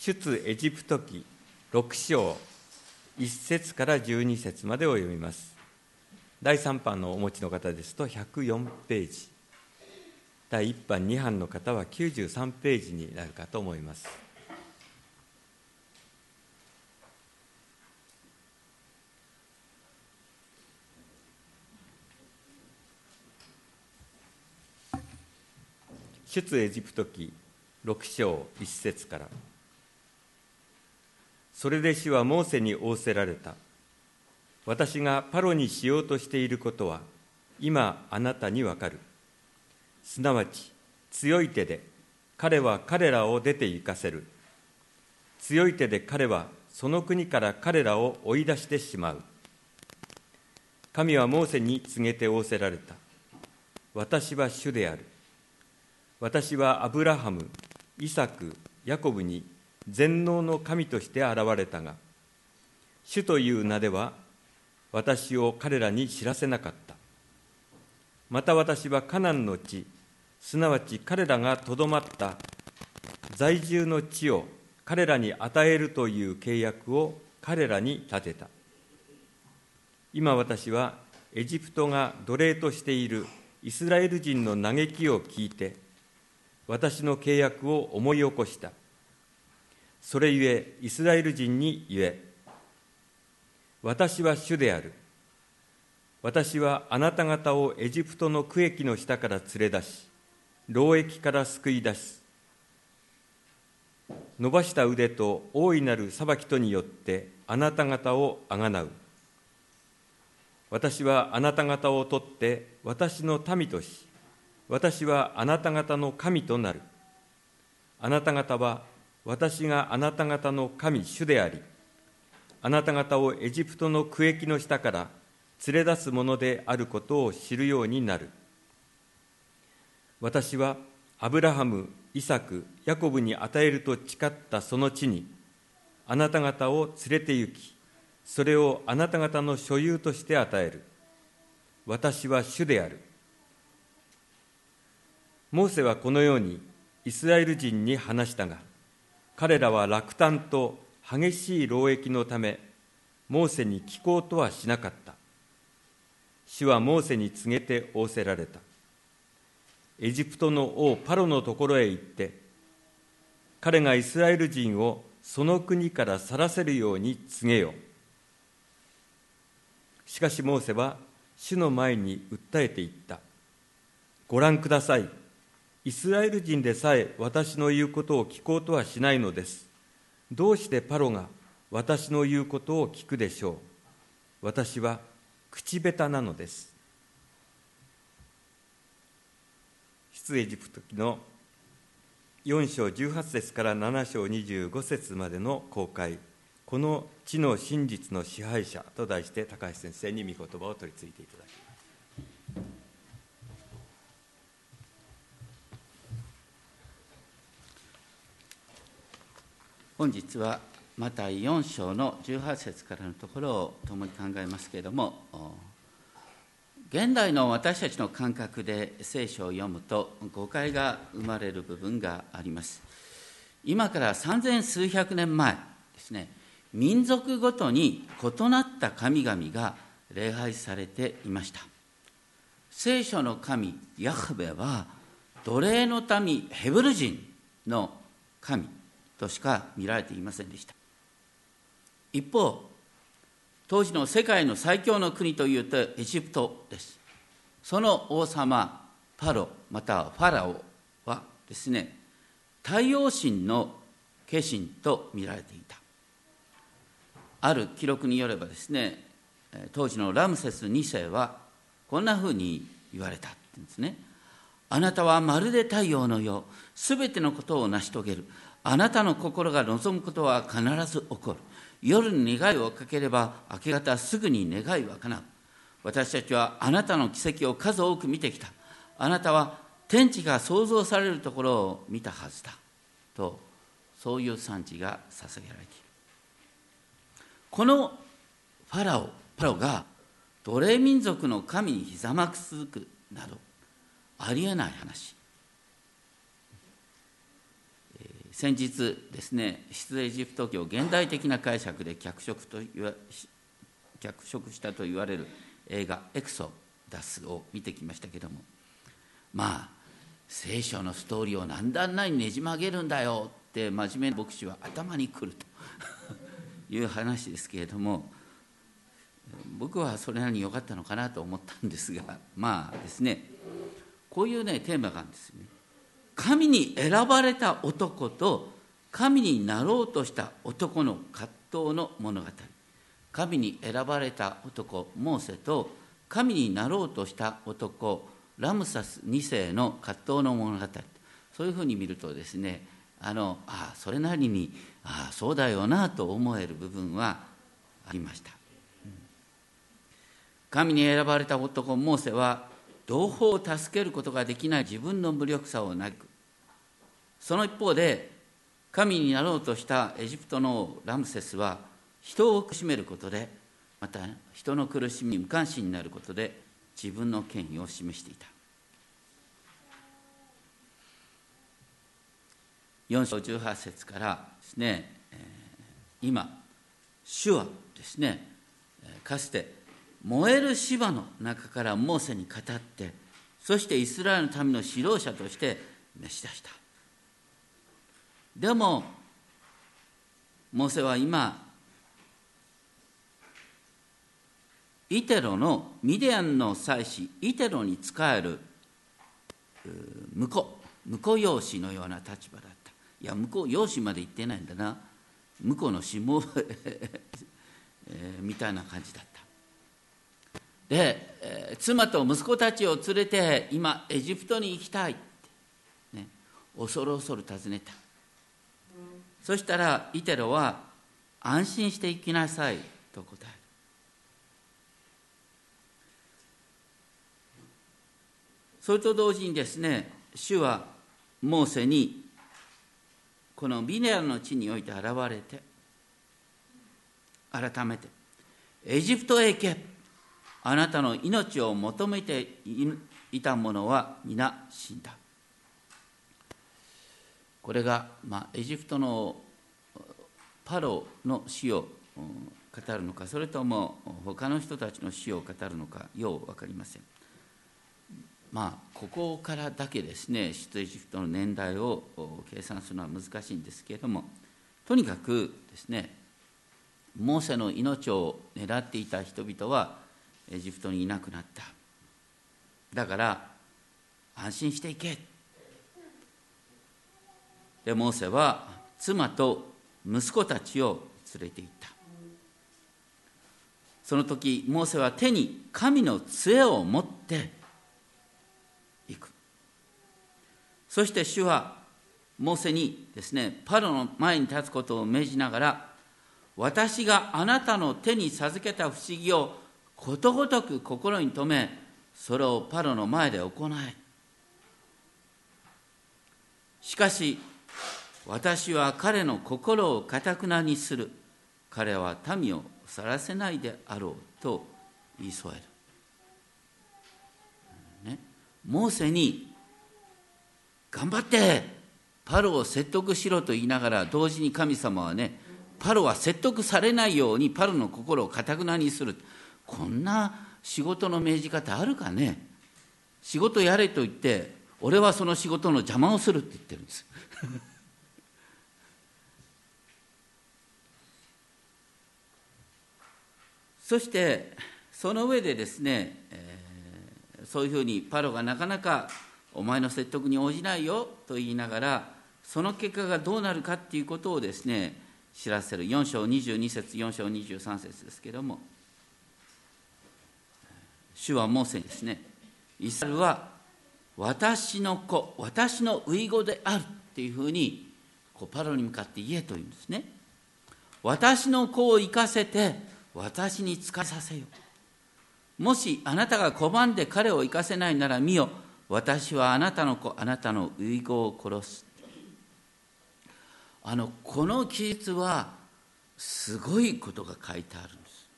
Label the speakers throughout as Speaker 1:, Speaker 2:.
Speaker 1: 出エジプト記6章1節から12節までを読みます。第3版のお持ちの方ですと104ページ。第1版2版の方は93ページになるかと思います。出エジプト記6章1節から。それで主はモーセに仰せられた。私がパロにしようとしていることは今あなたにわかる。すなわち強い手で彼は彼らを出て行かせる。強い手で彼はその国から彼らを追い出してしまう。神はモーセに告げて仰せられた。私は主である。私はアブラハム、イサク、ヤコブに全能の神として現れたが、主という名では私を彼らに知らせなかった。また私はカナンの地、すなわち彼らがとどまった在住の地を彼らに与えるという契約を彼らに立てた。今私はエジプトが奴隷としているイスラエル人の嘆きを聞いて、私の契約を思い起こした。それゆえ、イスラエル人に言え、私は主である。私はあなた方をエジプトの区域の下から連れ出し、労役から救い出し、伸ばした腕と大いなる裁きとによってあなた方をあがなう。私はあなた方を取って私の民とし、私はあなた方の神となる。あなた方は私があなた方の神主であり、あなた方をエジプトの区域の下から連れ出すものであることを知るようになる。私はアブラハム、イサク、ヤコブに与えると誓ったその地に、あなた方を連れて行き、それをあなた方の所有として与える。私は主である。モーセはこのようにイスラエル人に話したが、彼らは落胆と激しい労役のため、モーセに聞こうとはしなかった。主はモーセに告げて仰せられた。エジプトの王パロのところへ行って、彼がイスラエル人をその国から去らせるように告げよ。しかしモーセは主の前に訴えていった。ご覧ください。イスラエル人でさえ私の言うことを聞こうとはしないのです。どうしてパロが私の言うことを聞くでしょう。私は口下手なのです。出エジプト記の4章18節から7章25節までの公開、この地の真実の支配者と題して高橋先生に御言葉を取り次いでいただきます。
Speaker 2: 本日はマタイ4章の18節からのところを共に考えますけれども現代の私たちの感覚で聖書を読むと誤解が生まれる部分があります。今から三千数百年前ですね民族ごとに異なった神々が礼拝されていました。聖書の神ヤハベは奴隷の民ヘブル人の神。としか見られていませんでした。一方当時の世界の最強の国というとエジプトです。その王様パロまたはファラオはですね太陽神の化身と見られていた。ある記録によればですね当時のラムセス2世はこんなふうに言われたんですね。あなたはまるで太陽のようすべてのことを成し遂げる。あなたの心が望むことは必ず起こる。夜に願いをかければ明け方すぐに願いは叶う。私たちはあなたの奇跡を数多く見てきた。あなたは天地が創造されるところを見たはずだ。と、そういう賛辞が捧げられている。このファラオ、パロが奴隷民族の神にひざまく続くなど、ありえない話。先日ですね出エジプト記を現代的な解釈で脚色と言わ脚色したと言われる映画「エクソダス」を見てきましたけどもまあ聖書のストーリーを何段内にねじ曲げるんだよって真面目な牧師は頭にくると いう話ですけれども僕はそれなりに良かったのかなと思ったんですがまあですねこういうねテーマがあるんですよね。神に選ばれた男と神になろうとした男の葛藤の物語。神に選ばれた男モーセと神になろうとした男ラムサス2世の葛藤の物語。そういうふうに見るとですねあのあそれなりにああそうだよなと思える部分はありました、神に選ばれた男モーセは同胞を助けることができない自分の無力さを嘆くその一方で神になろうとしたエジプトのラムセスは人を苦しめることでまた人の苦しみに無関心になることで自分の権威を示していた。4章18節からですね、今主はですねかつて燃える芝の中からモーセに語ってそしてイスラエルの民の指導者として召し出した。でもモーセは今イテロのミディアンの祭司イテロに仕える婿婿養子のような立場だった。いや向こう養子まで行ってないんだな。向こうの下 え、みたいな感じだった。で、えー、妻と息子たちを連れて今エジプトに行きたいって、ね、恐る恐る尋ねた。そしたらイテロは安心して行きなさいと答える。それと同時にですね主はモーセにこのビネアの地において現れて改めてエジプトへ行け。あなたの命を求めていた者は皆死んだ。これが、まあ、エジプトのパロの死を語るのかそれとも他の人たちの死を語るのかよう分かりません。まあここからだけですね出エジプトの年代を計算するのは難しいんですけれどもとにかくですねモーセの命を狙っていた人々はエジプトにいなくなった。だから安心していけ。でモーセは妻と息子たちを連れて行った。その時モーセは手に神の杖を持っていく。そして主はモーセにですねパロの前に立つことを命じながら私があなたの手に授けた不思議をことごとく心に留めそれをパロの前で行えしかし私は彼の心をかたくなにする。彼は民を去らせないであろうと言い添える、ね、モーセに頑張ってパロを説得しろと言いながら同時に神様はねパロは説得されないようにパロの心をかたくなにする。こんな仕事の命じ方あるかね。仕事やれと言って俺はその仕事の邪魔をするって言ってるんです。そしてその上でですね、えー、そういうふうにパロがなかなかお前の説得に応じないよと言いながらその結果がどうなるかっていうことをですね知らせる。4章22節4章23節ですけども。主はモーセにですねイスラルは私の子私の遺語であるっていうふうにこうパロに向かって言えというんですね。私の子を生かせて私に仕えさせよ。もしあなたが拒んで彼を生かせないなら見よ。私はあなたの子、あなたの遺語を殺す。あの、この記述は、すごいことが書いてあるんです。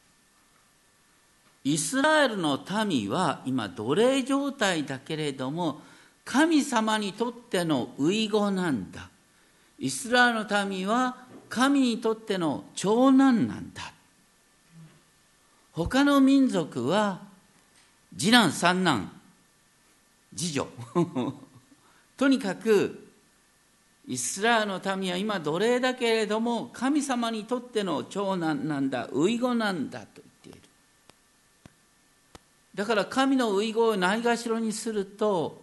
Speaker 2: イスラエルの民は今奴隷状態だけれども、神様にとっての遺語なんだ。イスラエルの民は神にとっての長男なんだ他の民族は次男三男次女。とにかくイスラエルの民は今奴隷だけれども神様にとっての長男なんだ遺語なんだと言っている。だから神の遺語をないがしろにすると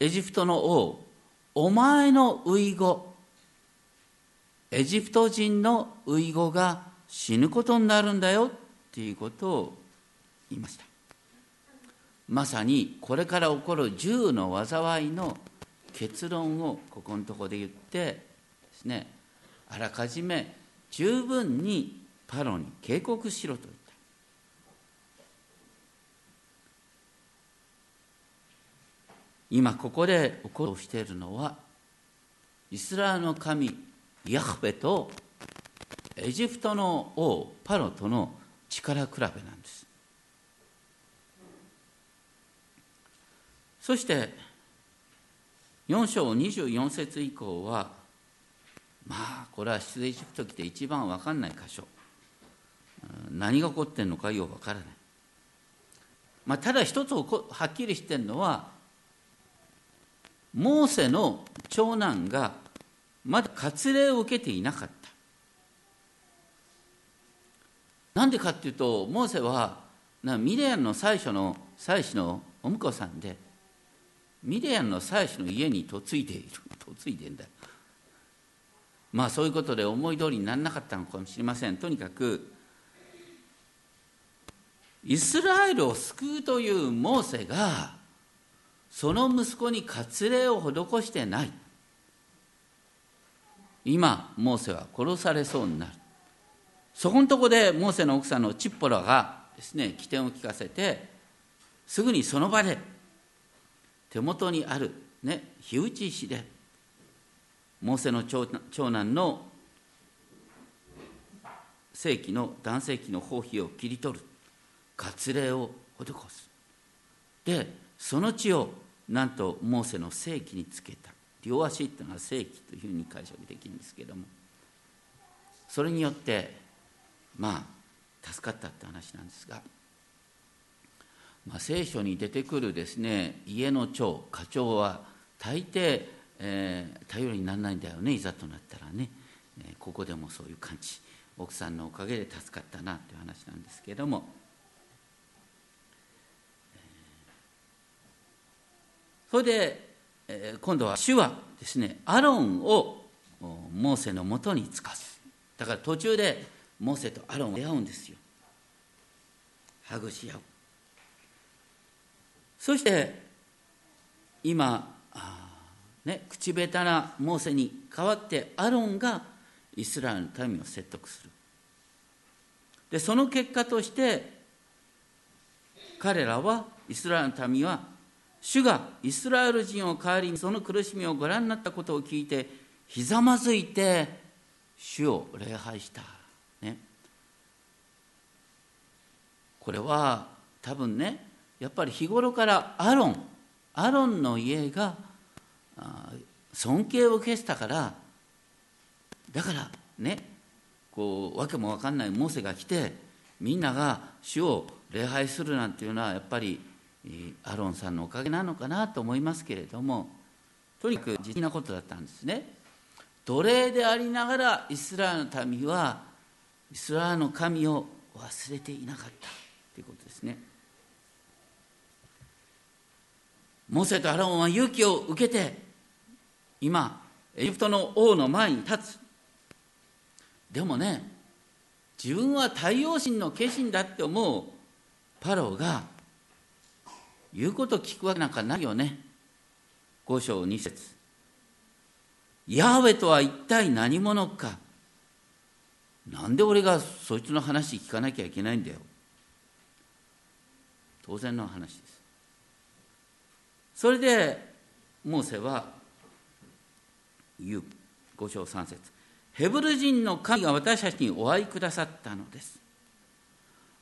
Speaker 2: エジプトの王お前の遺語エジプト人の遺語が死ぬことになるんだよ。っていうことを言いました。まさにこれから起こる銃の災いの結論をここのところで言ってですねあらかじめ十分にパロに警告しろと言った。今ここで起こしているのはイスラエルの神ヤフベとエジプトの王パロとの力比べなんです。そして4章24節以降はまあこれは出エジプト記で一番分かんない箇所。何が起こってんのかよう分からない、まあ、ただ一つはっきりしてるのはモーセの長男がまだ割礼を受けていなかった。なんでかっていうとモーセはなミレアンの最初の妻子のお婿さんでミレアンの妻子の家に嫁いでいる。嫁いでんだまあそういうことで思い通りにならなかったのかもしれません。とにかくイスラエルを救うというモーセがその息子に割礼を施してない。今モーセは殺されそうになる。そこのとこでモーセの奥さんのチッポラがですね起点を聞かせてすぐにその場で手元にある、ね、火打ち石でモーセの長男の正規の男性器の包皮を切り取る割礼を施す。でその血をなんとモーセの正規につけた。両足っていうのは正規というふうに解釈できるんですけども。それによってまあ助かったって話なんですがまあ、聖書に出てくるですね家の長課長は大抵、えー、頼りにならないんだよねいざとなったらね、えー、ここでもそういう感じ。奥さんのおかげで助かったなっていう話なんですけども、それで、えー、今度は主はですねアロンをモーセのもとにつかす。だから途中でモーセとアロンを出会うんですよ。ハグし合う。そして今ね、口下手なモーセに代わってアロンがイスラエルの民を説得する。でその結果として彼らはイスラエルの民は主がイスラエル人を代わりにその苦しみをご覧になったことを聞いてひざまずいて主を礼拝した、ね、これは多分ねやっぱり日頃からアロンアロンの家が尊敬を受けてたからだからねこう訳も分かんないモーセが来てみんなが主を礼拝するなんていうのはやっぱりアロンさんのおかげなのかなと思いますけれどもとにかく実なことだったんですね。奴隷でありながらイスラエルの民はイスラエルの神を忘れていなかったということですね。モーセとアロンは勇気を受けて今エジプトの王の前に立つ。でもね自分は太陽神の化身だって思う。パロが言うこと聞くわけなんかないよね。五章二節。ヤーウェとは一体何者か。なんで俺がそいつの話聞かなきゃいけないんだよ。当然の話です。それでモーセは言う五章三節。ヘブル人の神が私たちにお会いくださったのです。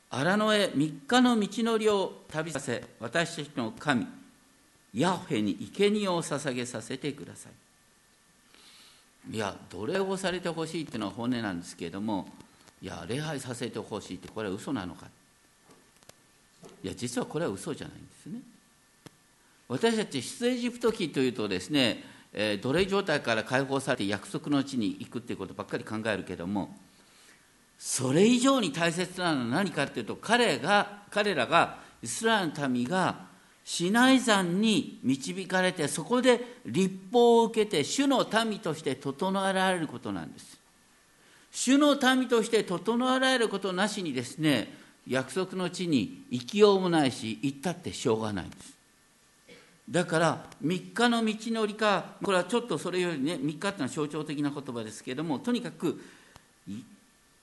Speaker 2: 荒野へ三日の道のりを旅させ私たちの神ヤホェに生贄を捧げさせてください。いや奴隷をされてほしいっていうのは本音なんですけれどもいや礼拝させてほしいってこれは嘘なのか。いや実はこれは嘘じゃないんですね。私たち出エジプト記というとですね、えー、奴隷状態から解放されて約束の地に行くっていうことばっかり考えるけどもそれ以上に大切なのは何かっていうと彼が彼らがイスラエルの民がシナイ山に導かれてそこで立法を受けて主の民として整えられることなんです。主の民として整えられることなしにですね約束の地に行きようもないし行ったってしょうがないんです。だから3日の道のりかこれはちょっとそれよりね3日っていうのは象徴的な言葉ですけれどもとにかく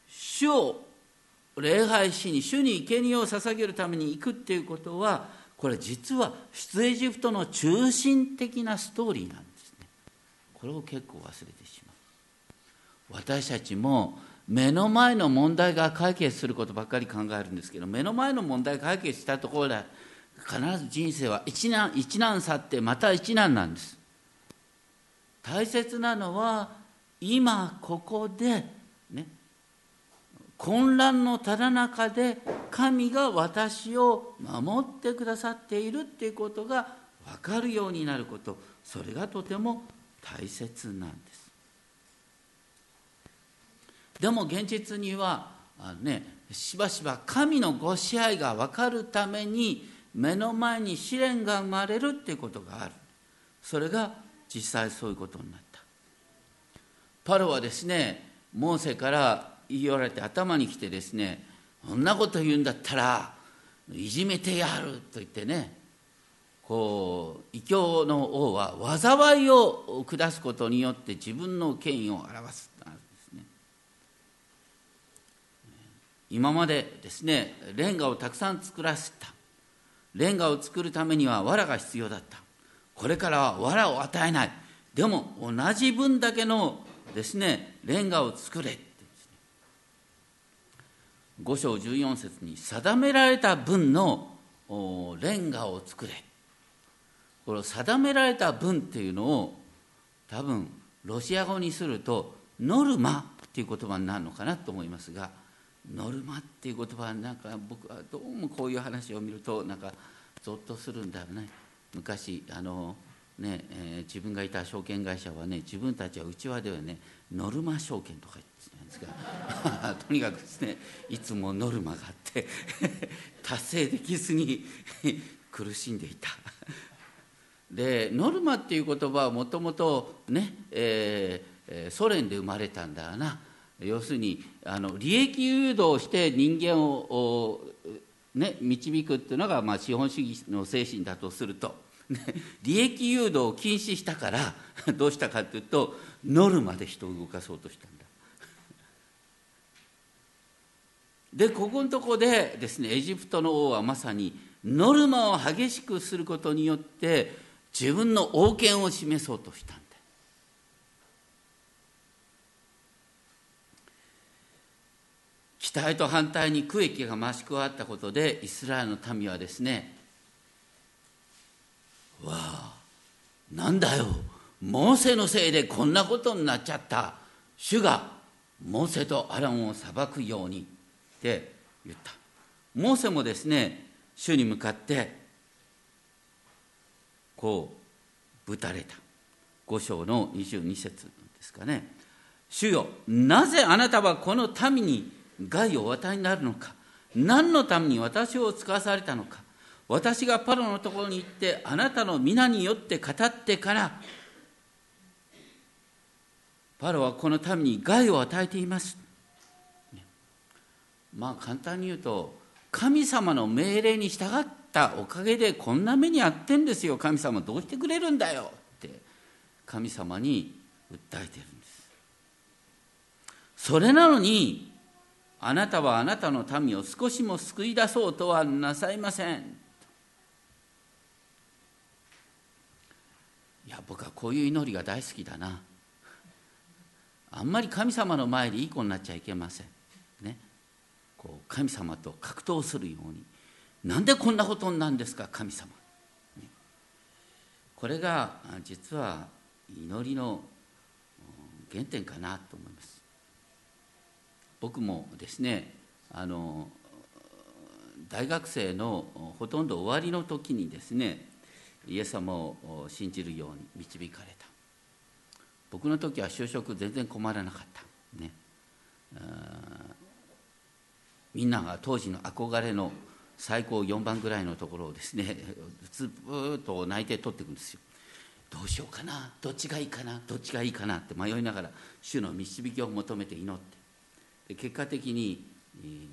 Speaker 2: 主を礼拝しに主に生贄を捧げるために行くっていうことはこれ実は出エジプトの中心的なストーリーなんですね。これを結構忘れてしまう。私たちも目の前の問題が解決することばっかり考えるんですけど目の前の問題解決したところで必ず人生は一難一難去ってまた一難なんです。大切なのは今ここで混乱のただ中で神が私を守ってくださっているっていうことが分かるようになることそれがとても大切なんです。でも現実にはあのねしばしば神のご支配が分かるために目の前に試練が生まれるっていうことがある。それが実際そういうことになった。パロはですねモーセから言われて頭にきてですねそんなこと言うんだったらいじめてやると言ってねこう異教の王は災いを下すことによって自分の権威を表すなんですね。今までですねレンガをたくさん作らせた。レンガを作るためには藁が必要だった。これからは藁を与えない。でも同じ分だけのですねレンガを作れ5章14節に定められた分のレンガを作れ。この定められた分っていうのを多分ロシア語にするとノルマっていう言葉になるのかなと思いますがノルマっていう言葉はなんか僕はどうもこういう話を見るとなんかゾッとするんだよね昔あのね、えー、自分がいた証券会社はね自分たちはうちわではねノルマ証券とか言ってねですが とにかくですねいつもノルマがあって 達成できずに苦しんでいた。でノルマっていう言葉はもともとね、えー、ソ連で生まれたんだな。要するにあの利益誘導して人間をね、導くっていうのが、まあ、資本主義の精神だとすると、利益誘導を禁止したからどうしたかっていうとノルマで人を動かそうとしたんだ。でここのとこでですねエジプトの王はまさにノルマを激しくすることによって自分の王権を示そうとしたんだ。期待と反対に区域が増し加わったことでイスラエルの民はですねわあなんだよモーセのせいでこんなことになっちゃった。主がモーセとアランを裁くように。って言った。モーセもですね主に向かってこうぶたれた。五章の22節ですかね。主よなぜあなたはこの民に害をお与えになるのか。何のために私を使わされたのか。私がパロのところに行ってあなたの皆によって語ってからパロはこの民に害を与えています。まあ簡単に言うと神様の命令に従ったおかげでこんな目に遭ってんですよ。神様どうしてくれるんだよって。神様に訴えてるんです。それなのにあなたはあなたの民を少しも救い出そうとはなさいません。いや僕はこういう祈りが大好きだな。あんまり神様の前でいい子になっちゃいけません。こう神様と格闘するように。なんでこんなことなんですか神様。これが実は祈りの原点かなと思います。僕もですねあの大学生のほとんど終わりの時にですねイエス様を信じるように導かれた。僕の時は就職全然困らなかった。ね。みんなが当時の憧れの最高4番ぐらいのところをですね ずっと泣いて取っていくんですよ。どうしようかなどっちがいいかなどっちがいいかなって迷いながら主の導きを求めて祈って。結果的に、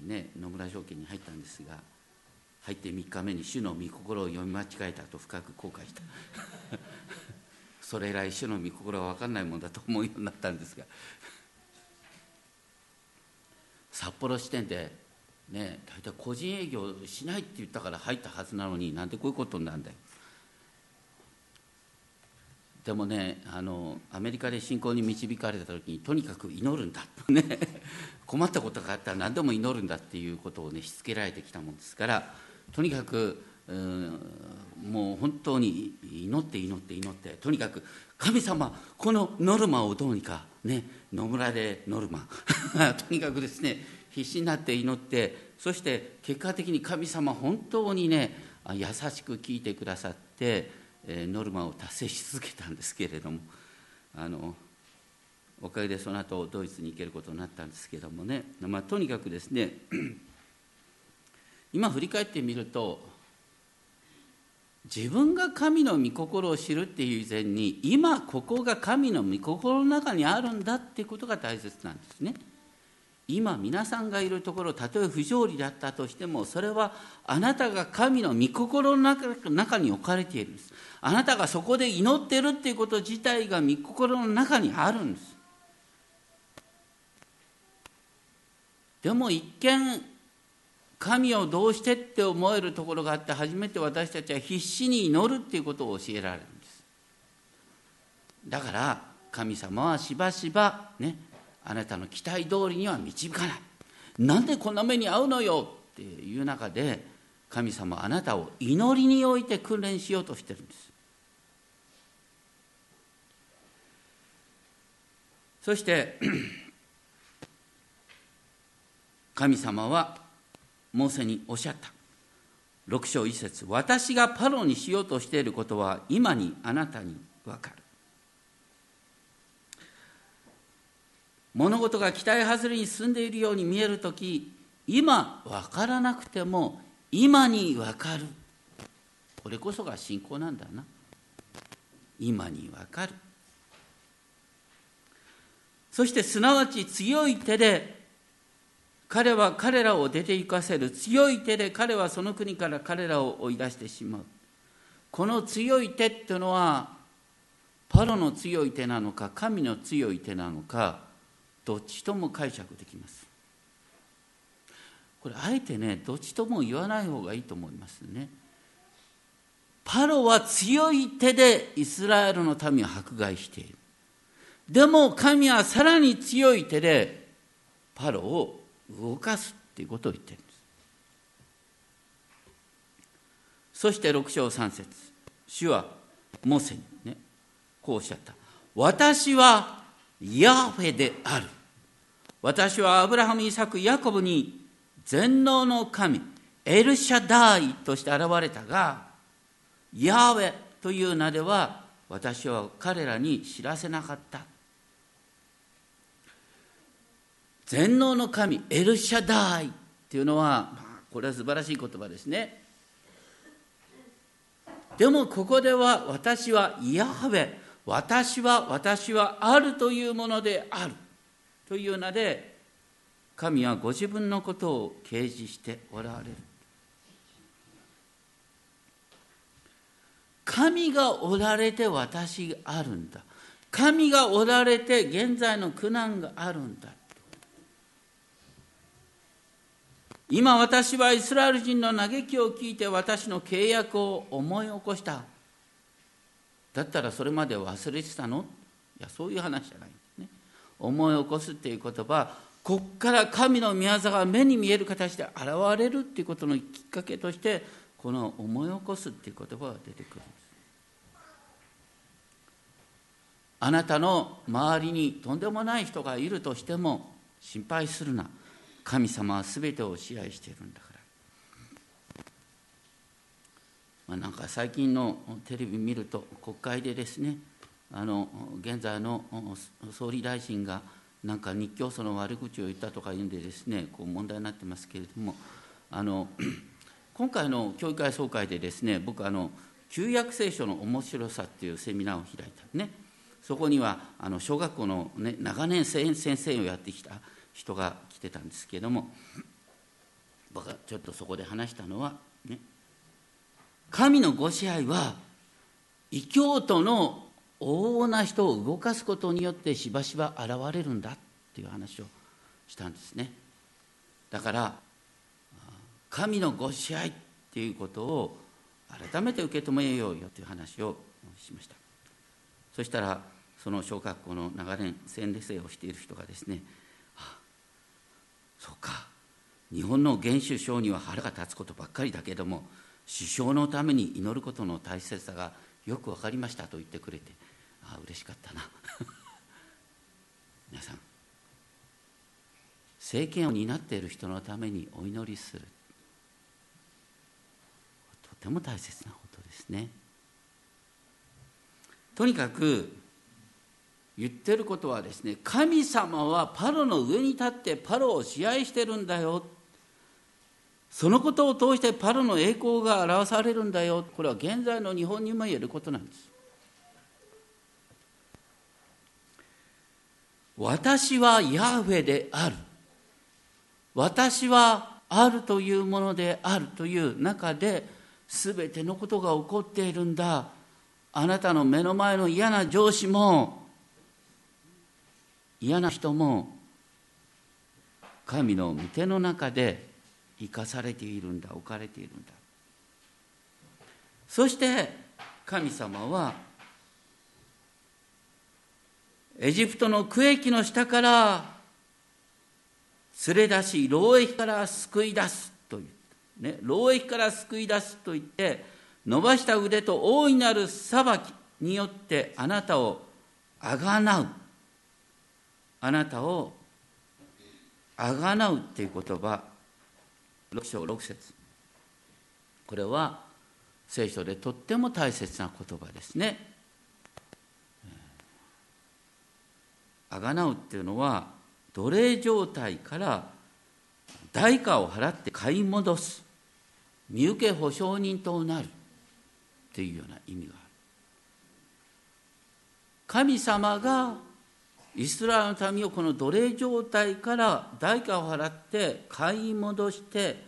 Speaker 2: ね、野村証券に入ったんですが入って3日目に主の御心を読み間違えたと深く後悔した。それ以来主の御心は分かんないもんだと思うようになったんですが。札幌支店でね大体個人営業しないって言ったから入ったはずなのになんでこういうことになるんだよ。でもねあのアメリカで信仰に導かれた時にとにかく祈るんだ困ったことがあったら何でも祈るんだっていうことをねしつけられてきたもんですからとにかくうもう本当に祈って祈って祈ってとにかく神様このノルマをどうにかね野村でノルマ。とにかくですね必死になって祈ってそして結果的に神様本当にね優しく聞いてくださってノルマを達成し続けたんですけれどもあのおかげでその後ドイツに行けることになったんですけどもね、まあ、とにかくですね今振り返ってみると自分が神の御心を知るっていう以前に今ここが神の御心の中にあるんだっていうことが大切なんですね。今皆さんがいるところたとえ不条理だったとしてもそれはあなたが神の御心の中に置かれているんですあなたがそこで祈ってるっていうこと自体が御心の中にあるんですでも一見神をどうしてって思えるところがあって初めて私たちは必死に祈るっていうことを教えられるんです。だから神様はしばしばねあなたの期待通りには導かない。なんでこんな目に遭うのよっていう中で神様あなたを祈りにおいて訓練しようとしてるんです。そして 神様はモーセにおっしゃった。6章1節私がパロにしようとしていることは今にあなたに分かる。物事が期待外れに進んでいるように見える時今分からなくても今に分かる。これこそが信仰なんだな。今に分かる。そしてすなわち強い手で彼は彼らを出て行かせる強い手で彼はその国から彼らを追い出してしまう。この強い手っていうのはパロの強い手なのか神の強い手なのかどっちとも解釈できます。これあえてねどっちとも言わない方がいいと思いますね。パロは強い手でイスラエルの民を迫害している。でも神はさらに強い手でパロを動かすっていうことを言ってるんです。そして6章3節。主はモーセにねこうおっしゃった。私はヤフェである。私はアブラハム、イサク、ヤコブに全能の神、エルシャダイとして現れたが、ヤーウェという名では私は彼らに知らせなかった。全能の神、エルシャダイっていうのは、まあ、これは素晴らしい言葉ですね。でもここでは私はイヤハウェ、私は私はあるというものである。という名で神はご自分のことを掲示しておられる神がおられて私があるんだ神がおられて現在の苦難があるんだ今私はイスラエル人の嘆きを聞いて私の契約を思い起こした。だったらそれまで忘れてたの？いやそういう話じゃないね。思い起こすっていう言葉こっから神の御業が目に見える形で現れるっていうことのきっかけとしてこの思い起こすっていう言葉が出てくるんです。あなたの周りにとんでもない人がいるとしても心配するな。神様は全てを支配しているんだから、まあ、なんか最近のテレビ見ると国会でですねあの現在の総理大臣がなんか日教祖の悪口を言ったとか言うんでですねこう問題になってますけれどもあの 今回の教育会総会でですね僕あの旧約聖書の面白さっていうセミナーを開いたね。そこにはあの小学校の、ね、長年先生をやってきた人が来てたんですけども僕がちょっとそこで話したのは、ね、神のご支配は異教徒の往々な人を動かすことによってしばしば現れるんだっていう話をしたんですね。だから神のご支配っていうことを改めて受け止めようよという話をしました。そしたらその小学校の長年洗礼生をしている人がですね、そうか。日本の元首相には腹が立つことばっかりだけども首相のために祈ることの大切さがよく分かりましたと言ってくれてああ嬉しかったな。皆さん政権を担っている人のためにお祈りする。とても大切なことですね。とにかく言ってることはですね神様はパロの上に立ってパロを支配してるんだよ。そのことを通してパロの栄光が表されるんだよ。これは現在の日本にも言えることなんです。私はヤーウェである。私はあるというものであるという中で全てのことが起こっているんだ。あなたの目の前の嫌な上司も嫌な人も神の御手の中で生かされているんだ置かれているんだ。そして神様はエジプトの区域の下から連れ出し労役から救い出すという、ね、労役から救い出すと言って伸ばした腕と大いなる裁きによってあなたをあがなう。あなたをあがなうっていう言葉。6章6節。これは聖書でとっても大切な言葉ですね。あがなうっていうのは奴隷状態から代価を払って買い戻す。身請け保証人となるっていうような意味がある。神様がイスラエルの民をこの奴隷状態から代価を払って買い戻して、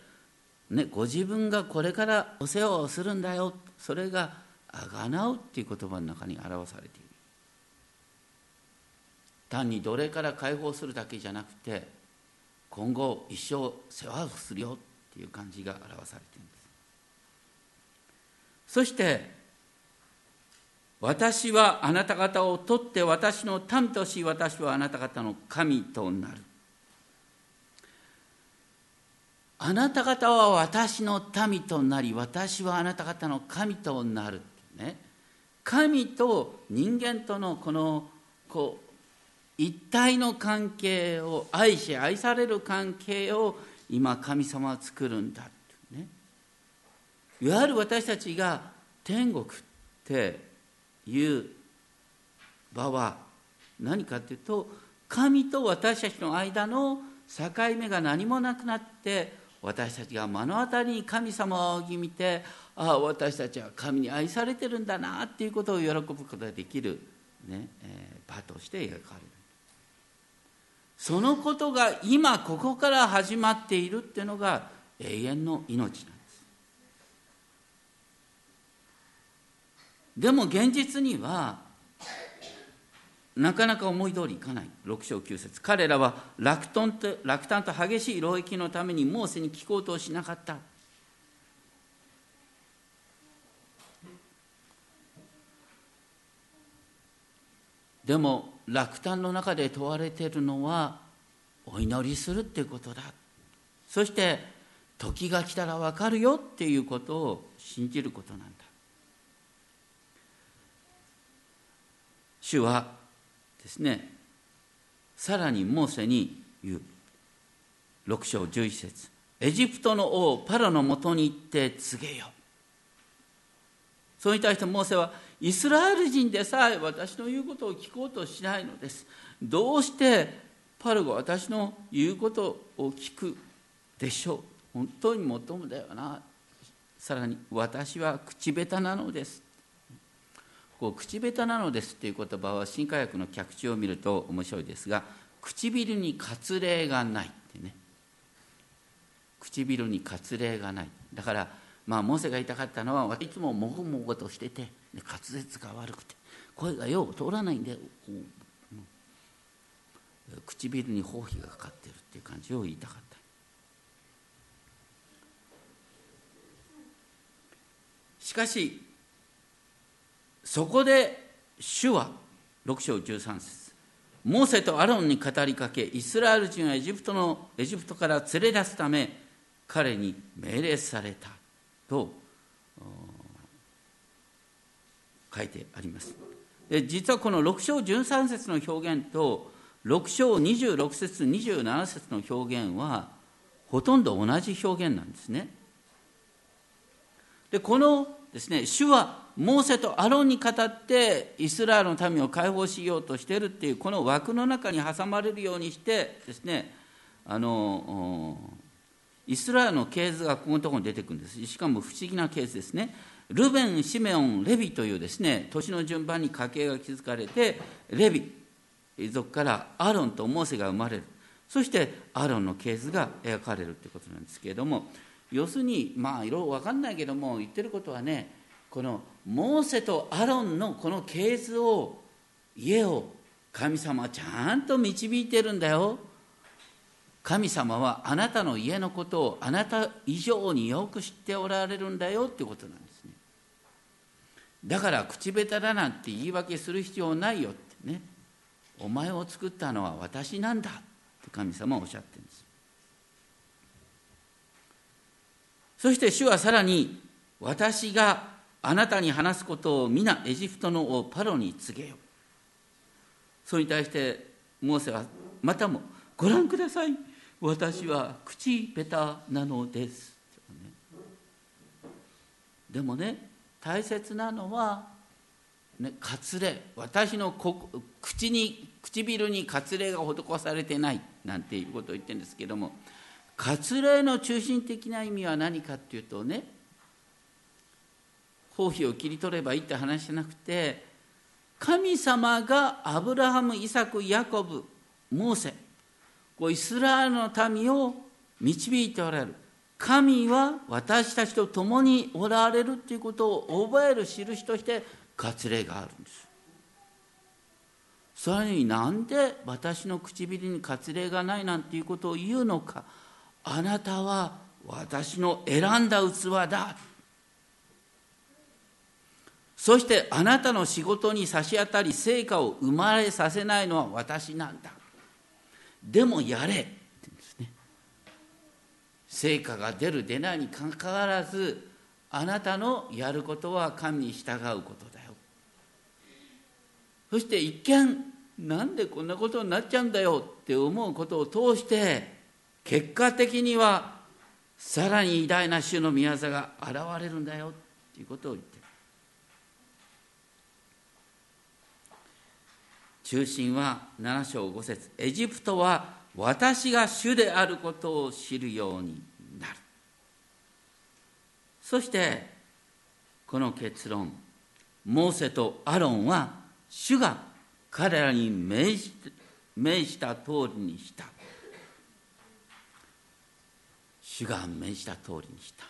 Speaker 2: ね、ご自分がこれからお世話をするんだよ。それがあがなうっていう言葉の中に表されている。単に奴隷から解放するだけじゃなくて今後一生世話をするよっていう感じが表されているんです。そして私はあなた方を取って私の民とし私はあなた方の神となる。あなた方は私の民となり私はあなた方の神となる。ね。神と人間とのこのこう一体の関係を愛し愛される関係を今神様は作るんだね。いわゆる私たちが天国っていう場は何かというと神と私たちの間の境目が何もなくなって私たちが目の当たりに神様を仰ぎ見てああ私たちは神に愛されてるんだなっていうことを喜ぶことができる、ねえー、場として描かれる。そのことが今ここから始まっているっていうのが永遠の命なんです。でも現実にはなかなか思い通りいかない。6章9節。彼らは落胆と落胆と激しい労役のためにモーセに聞こうとしなかった。でも落胆の中で問われているのはお祈りするっていうことだ。そして時が来たら分かるよっていうことを信じることなんだ。主はですねさらにモーセに言う。6章11節。エジプトの王パロのもとに行って告げよそれに対してモーセはイスラエル人でさえ私の言うことを聞こうとしないのです。どうしてパロが私の言うことを聞くでしょう。本当に求むだよな。さらに私は口下手なのです。こう口下手なのですっていう言葉は新科学の脚注を見ると面白いですが唇に割礼がないってね。唇に割礼がない。だからまあモーセが言いたかったのはいつももごもごとしてて滑舌が悪くて声がよう通らないんで、唇に包皮がかかってるっていう感じを言いたかった。しかしそこで主は6章13節。モーセとアロンに語りかけイスラエル人はエジプトのエジプトから連れ出すため彼に命令された。と書いてあります。で実はこの6章13節の表現と6章26節27節の表現はほとんど同じ表現なんですね。でこのですね主はモーセとアロンに語ってイスラエルの民を解放しようとしているっていうこの枠の中に挟まれるようにしてですねあのイスラエルの系図がここのところに出てくるんです。しかも不思議な系図ですね。ルベン、シメオン、レビというですね年の順番に家系が築かれてレビ族からアロンとモーセが生まれる。そしてアロンの系図が描かれるということなんですけれども要するにまあいろいろ分かんないけども言ってることはねこのモーセとアロンのこの系図を家を神様はちゃんと導いてるんだよ。神様はあなたの家のことをあなた以上によく知っておられるんだよってことなんですね。だから口下手だなんて言い訳する必要ないよってね。お前を作ったのは私なんだって神様はおっしゃってるんです。そして主はさらに私があなたに話すことを皆エジプトの王パロに告げよそれに対してモーセはまたもご覧ください。私は口下手なのです、でもね大切なのは、ね、割礼。私の口に唇に割礼が施されてないなんていうことを言ってるんですけども割礼の中心的な意味は何かっていうとね包皮を切り取ればいいって話じゃなくて神様がアブラハムイサクヤコブモーセこうイスラエルの民を導いておられる。神は私たちと共におられるということを覚える印として割礼があるんです。それになんで私の唇に割礼がないなんていうことを言うのか。あなたは私の選んだ器だ。そしてあなたの仕事に差し当たり成果を生まれさせないのは私なんだ。でもやれって言うんですね。成果が出る出ないにかかわらずあなたのやることは神に従うことだよ。そして一見なんでこんなことになっちゃうんだよって思うことを通して結果的にはさらに偉大な主の御業が現れるんだよっていうことを言って中心は7章5節エジプトは私が主であることを知るようになる。そしてこの結論モーセとアロンは主が彼らに命じ命じた通りにした。主が命じた通りにした。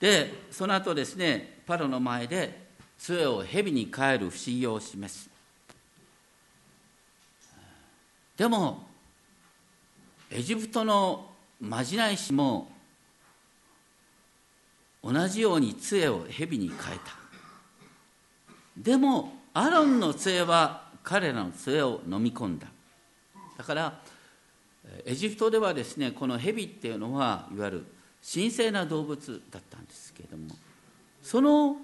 Speaker 2: でその後ですねパロの前で杖を蛇に変える不思議を示す。でもエジプトのまじない師も同じように杖を蛇に変えた。でもアロンの杖は彼らの杖を飲み込んだ。だからエジプトではですねこの蛇っていうのはいわゆる神聖な動物だったんですけれどもその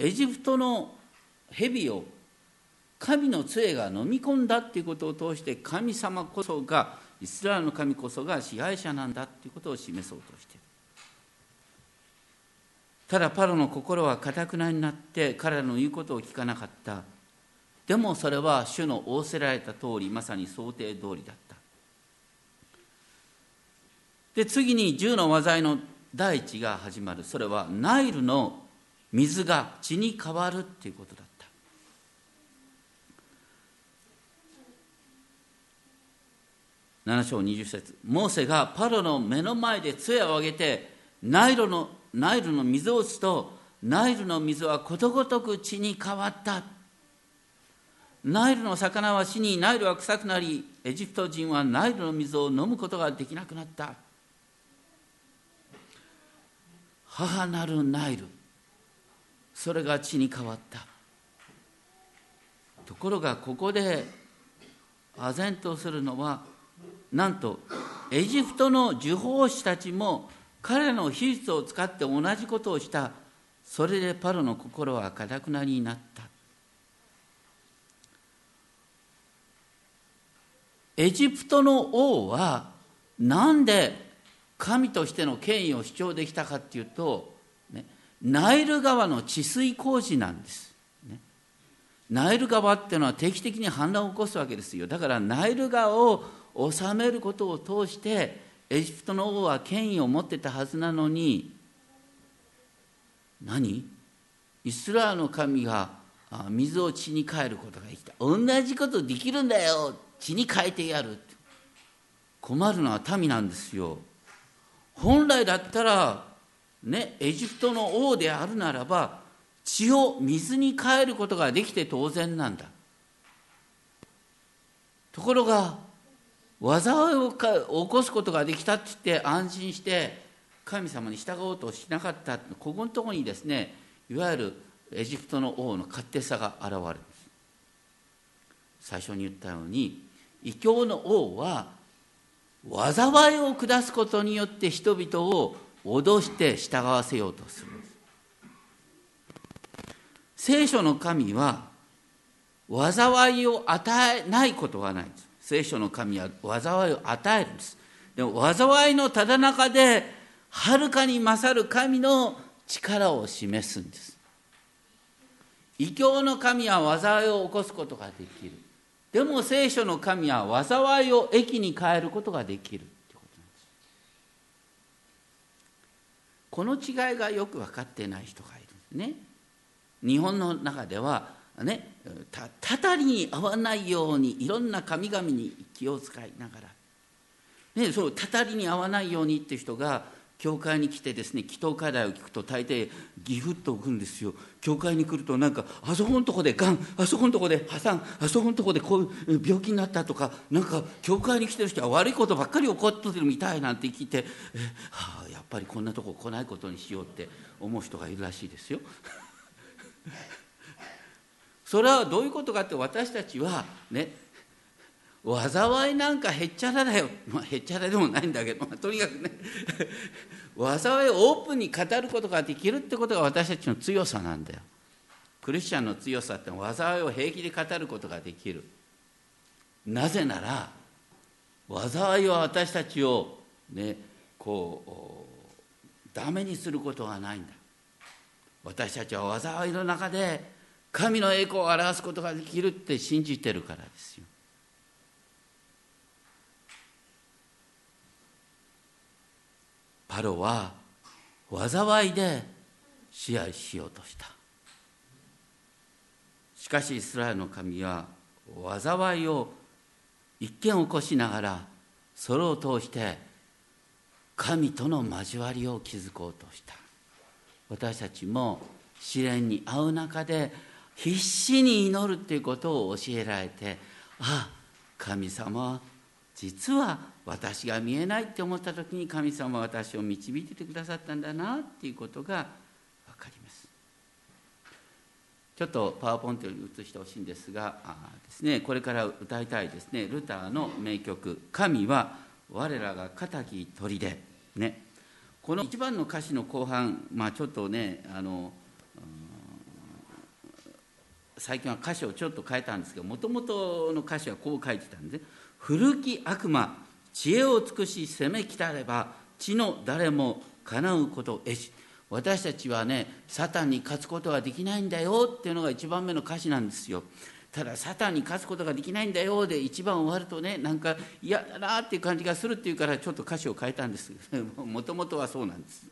Speaker 2: エジプトの蛇を神の杖が飲み込んだっていうことを通して神様こそがイスラエルの神こそが支配者なんだっていうことを示そうとしている。ただパロの心はかたくなになって彼らの言うことを聞かなかった。でもそれは主の仰せられた通りまさに想定通りだった。で次に銃の災いの第一が始まる。それはナイルの水が血に変わるっていうことだった。7章20節。モーセがパロの目の前で杖を上げてナイルのナイルの水を打つとナイルの水はことごとく血に変わった。ナイルの魚は死にナイルは臭くなりエジプト人はナイルの水を飲むことができなくなった。母なるナイル。それが血に変わった。ところがここで唖然とするのはなんとエジプトの呪法師たちも彼の秘術を使って同じことをした。それでパロの心はかたくなりになった。エジプトの王はなんで神としての権威を主張できたかっていうと、ナイル川の治水工事なんです、ナイル川っていうのは定期的に氾濫を起こすわけですよ。だからナイル川を治めることを通してエジプトの王は権威を持ってたはずなのに何？イスラエルの神が水を血に変えることができた。同じことできるんだよ。血に変えてやる困るのは民なんですよ。本来だったらねエジプトの王であるならば血を水に変えることができて当然なんだ。ところが災いを起こすことができたって言って安心して神様に従おうとしなかった。ここのところにですねいわゆるエジプトの王の勝手さが現れる最初に言ったように異教の王は災いを下すことによって人々を脅して従わせようとする。聖書の神は災いを与えないことはないんです。聖書の神は災いを与えるんです。でも災いのただ中ではるかに勝る神の力を示すんです。異教の神は災いを起こすことができる。でも聖書の神は災いを益に変えることができるってこの違いがよく分かってない人がいるんですね。日本の中ではねたたたりに合わないようにいろんな神々に気を使いながら、ね、そうたたりに合わないようにっていう人が教会に来てですね祈祷課題を聞くと大抵ギフッと置くんですよ。教会に来るとなんかあそこのとこでがんあそこのとこで破産あそこのとこでこういう病気になったとかなんか教会に来てる人は悪いことばっかり起こってるみたいなんて聞いてえ、はあ、ぱりこんなとこ来ないことにしようって思う人がいるらしいですよ。それはどういうことかって私たちはね災いなんかへっちゃらだよ、まあ、へっちゃらでもないんだけど、まあ、とにかくね。災いをオープンに語ることができるってことが私たちの強さなんだよ。クリスチャンの強さって災いを平気で語ることができる。なぜなら災いは私たちをねこうダメにすることはないんだ。私たちは災いの中で神の栄光を表すことができるって信じてるからですよ。パロは災いで支配しようとした。しかしイスラエルの神は災いを一見起こしながらそれを通して神との交わりを築こうとした。私たちも試練に遭う中で必死に祈るっていうことを教えられてああ神様は実は私が見えないって思った時に神様は私を導いててくださったんだなっていうことが分かります。ちょっとパワーポイントに移してほしいんですがあです、ね、これから歌いたいですねルターの名曲「神は我らが仇砦」ね。この一番の歌詞の後半、まあ、ちょっとねあの最近は歌詞をちょっと変えたんですけどもともとの歌詞はこう書いてたんですね。古き悪魔知恵を尽くし攻めきたれば地の誰もかなうことえし私たちはねサタンに勝つことができないんだよっていうのが一番目の歌詞なんですよ。ただサタンに勝つことができないんだよで一番終わるとねなんか嫌だなっていう感じがするっていうからちょっと歌詞を変えたんです。もともとはそうなんです。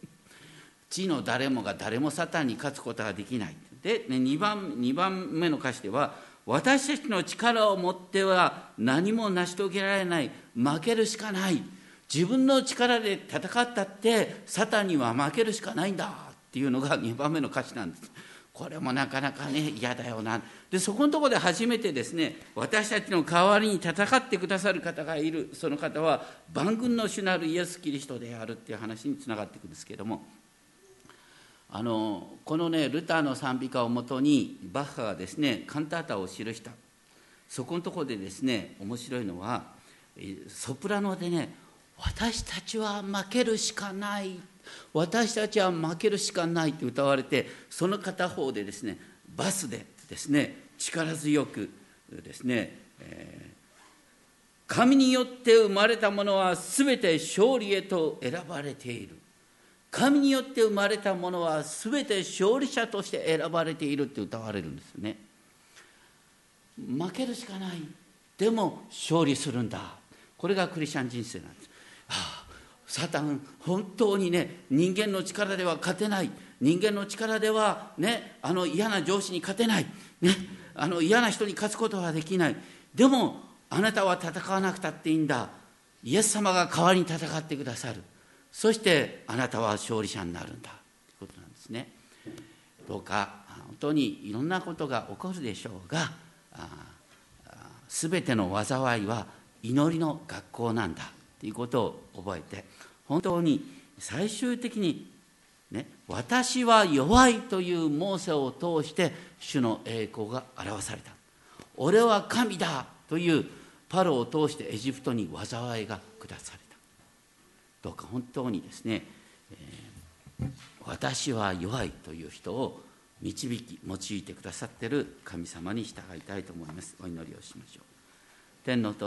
Speaker 2: 地の誰もが誰もサタンに勝つことができない。で、ね、2, 番2番目の歌詞では私たちの力を持っては何も成し遂げられない負けるしかない。自分の力で戦ったってサタンには負けるしかないんだっていうのが2番目の歌詞なんです。これもなかなかね嫌だよな。でそこのとこで初めてですね私たちの代わりに戦ってくださる方がいる。その方は万軍の主なるイエス・キリストであるっていう話につながっていくんですけども。あのこのねルターの賛美歌をもとにバッハがですねカンタータを記した。そこのとこでですね面白いのはソプラノでね私たちは負けるしかない。私たちは負けるしかないと歌われてその片方でですねバスでですね力強くですね、えー、神によって生まれたものは全て勝利へと選ばれている。神によって生まれたものは全て勝利者として選ばれているって歌われるんですよね。負けるしかない。でも勝利するんだ。これがクリスチャン人生なんです、はあ、サタン本当にね人間の力では勝てない。人間の力ではねあの嫌な上司に勝てない、ね、あの嫌な人に勝つことはできない。でもあなたは戦わなくたっていいんだ。イエス様が代わりに戦ってくださる。そしてあなたは勝利者になるんだ。ということなんですね。どうか本当にいろんなことが起こるでしょうが全ての災いは祈りの学校なんだ。ということを覚えて本当に最終的にね、私は弱いというモーセを通して主の栄光が表された。俺は神だというパロを通してエジプトに災いが下された。どうか本当にですね、えー、私は弱いという人を導き用いてくださっている神様に従いたいと思います。お祈りをしましょう。天のお父